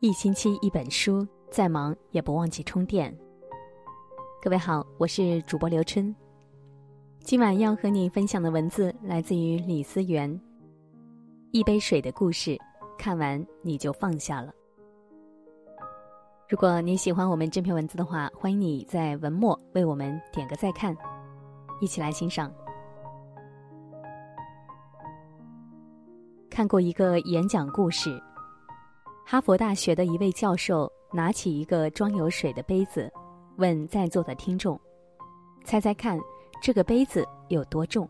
一星期一本书，再忙也不忘记充电。各位好，我是主播刘春。今晚要和你分享的文字来自于李思源。一杯水的故事，看完你就放下了。如果你喜欢我们这篇文字的话，欢迎你在文末为我们点个再看，一起来欣赏。看过一个演讲故事，哈佛大学的一位教授拿起一个装有水的杯子，问在座的听众：“猜猜看，这个杯子有多重？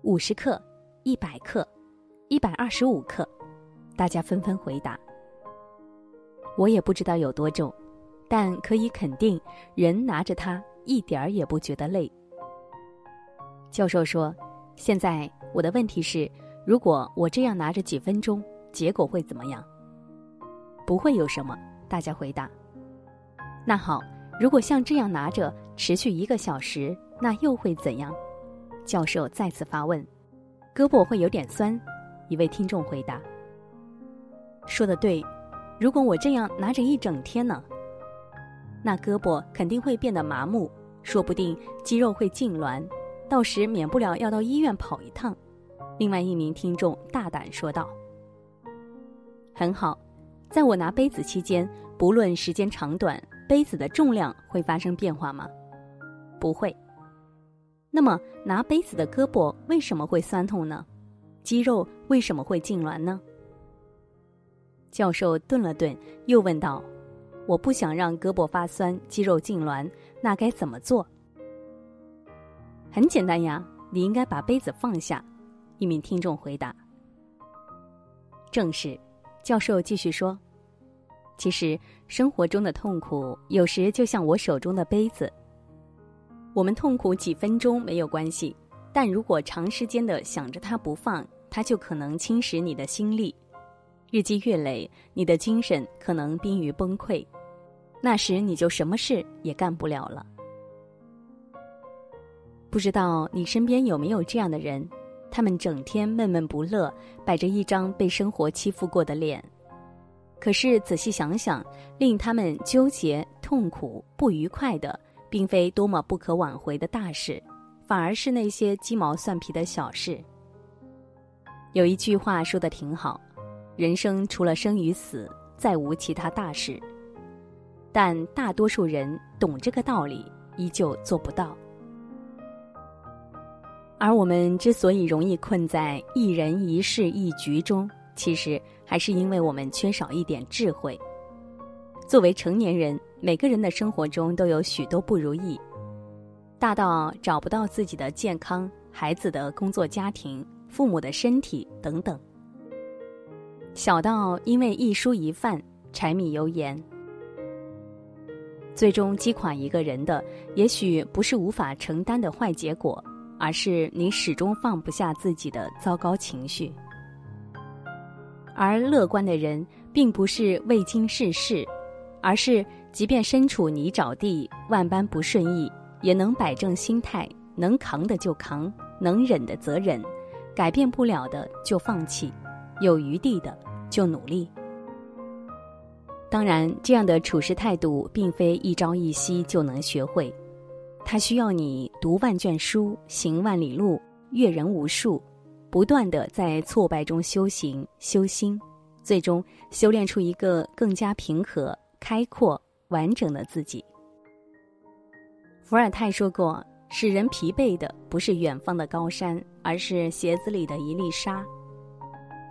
五十克、一百克、一百二十五克？”大家纷纷回答。我也不知道有多重，但可以肯定，人拿着它一点儿也不觉得累。教授说：“现在我的问题是，如果我这样拿着几分钟，结果会怎么样？”不会有什么，大家回答。那好，如果像这样拿着持续一个小时，那又会怎样？教授再次发问。胳膊会有点酸，一位听众回答。说的对。如果我这样拿着一整天呢？那胳膊肯定会变得麻木，说不定肌肉会痉挛，到时免不了要到医院跑一趟。另外一名听众大胆说道：“很好，在我拿杯子期间，不论时间长短，杯子的重量会发生变化吗？不会。那么拿杯子的胳膊为什么会酸痛呢？肌肉为什么会痉挛呢？”教授顿了顿，又问道：“我不想让胳膊发酸、肌肉痉挛，那该怎么做？”很简单呀，你应该把杯子放下。一名听众回答：“正是。”教授继续说：“其实生活中的痛苦，有时就像我手中的杯子。我们痛苦几分钟没有关系，但如果长时间的想着它不放，它就可能侵蚀你的心力。”日积月累，你的精神可能濒于崩溃，那时你就什么事也干不了了。不知道你身边有没有这样的人？他们整天闷闷不乐，摆着一张被生活欺负过的脸。可是仔细想想，令他们纠结、痛苦、不愉快的，并非多么不可挽回的大事，反而是那些鸡毛蒜皮的小事。有一句话说的挺好。人生除了生与死，再无其他大事。但大多数人懂这个道理，依旧做不到。而我们之所以容易困在一人一事一局中，其实还是因为我们缺少一点智慧。作为成年人，每个人的生活中都有许多不如意，大到找不到自己的健康、孩子的工作、家庭、父母的身体等等。小到因为一蔬一饭、柴米油盐，最终击垮一个人的，也许不是无法承担的坏结果，而是你始终放不下自己的糟糕情绪。而乐观的人，并不是未经世事，而是即便身处泥沼地、万般不顺意，也能摆正心态，能扛的就扛，能忍的则忍，改变不了的就放弃。有余地的就努力。当然，这样的处事态度并非一朝一夕就能学会，它需要你读万卷书、行万里路、阅人无数，不断的在挫败中修行修心，最终修炼出一个更加平和、开阔、完整的自己。伏尔泰说过：“使人疲惫的不是远方的高山，而是鞋子里的一粒沙。”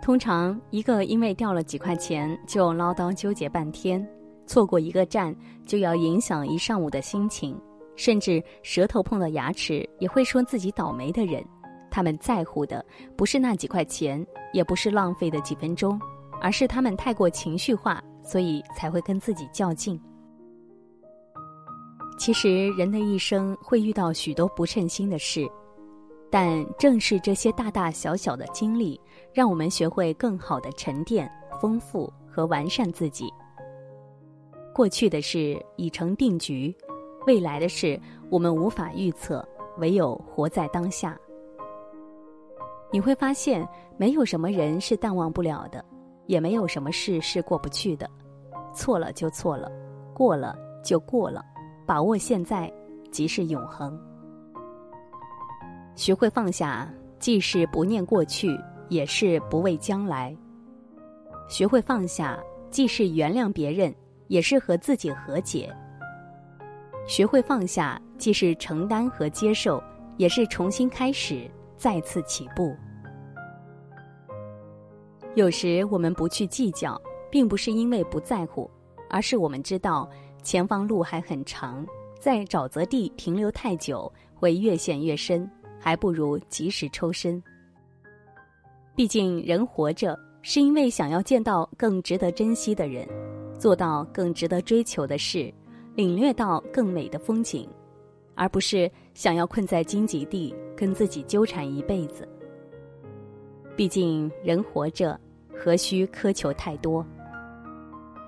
通常，一个因为掉了几块钱就唠叨纠结半天，错过一个站就要影响一上午的心情，甚至舌头碰到牙齿也会说自己倒霉的人，他们在乎的不是那几块钱，也不是浪费的几分钟，而是他们太过情绪化，所以才会跟自己较劲。其实，人的一生会遇到许多不称心的事。但正是这些大大小小的经历，让我们学会更好的沉淀、丰富和完善自己。过去的事已成定局，未来的事我们无法预测，唯有活在当下。你会发现，没有什么人是淡忘不了的，也没有什么事是过不去的。错了就错了，过了就过了，把握现在即是永恒。学会放下，既是不念过去，也是不畏将来。学会放下，既是原谅别人，也是和自己和解。学会放下，既是承担和接受，也是重新开始，再次起步。有时我们不去计较，并不是因为不在乎，而是我们知道前方路还很长，在沼泽地停留太久会越陷越深，还不如及时抽身。毕竟人活着是因为想要见到更值得珍惜的人，做到更值得追求的事。领略到更美的风景，而不是想要困在荆棘地跟自己纠缠一辈子。毕竟人活着，何须苛求太多？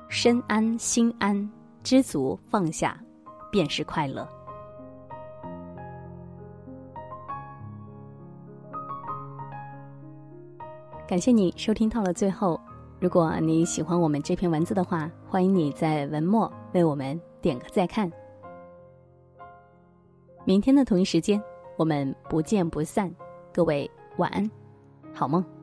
身安心安，知足放下，便是快乐。感谢你收听到了最后。如果你喜欢我们这篇文字的话，欢迎你在文末为我们。点个再看，明天的同一时间，我们不见不散。各位晚安，好梦。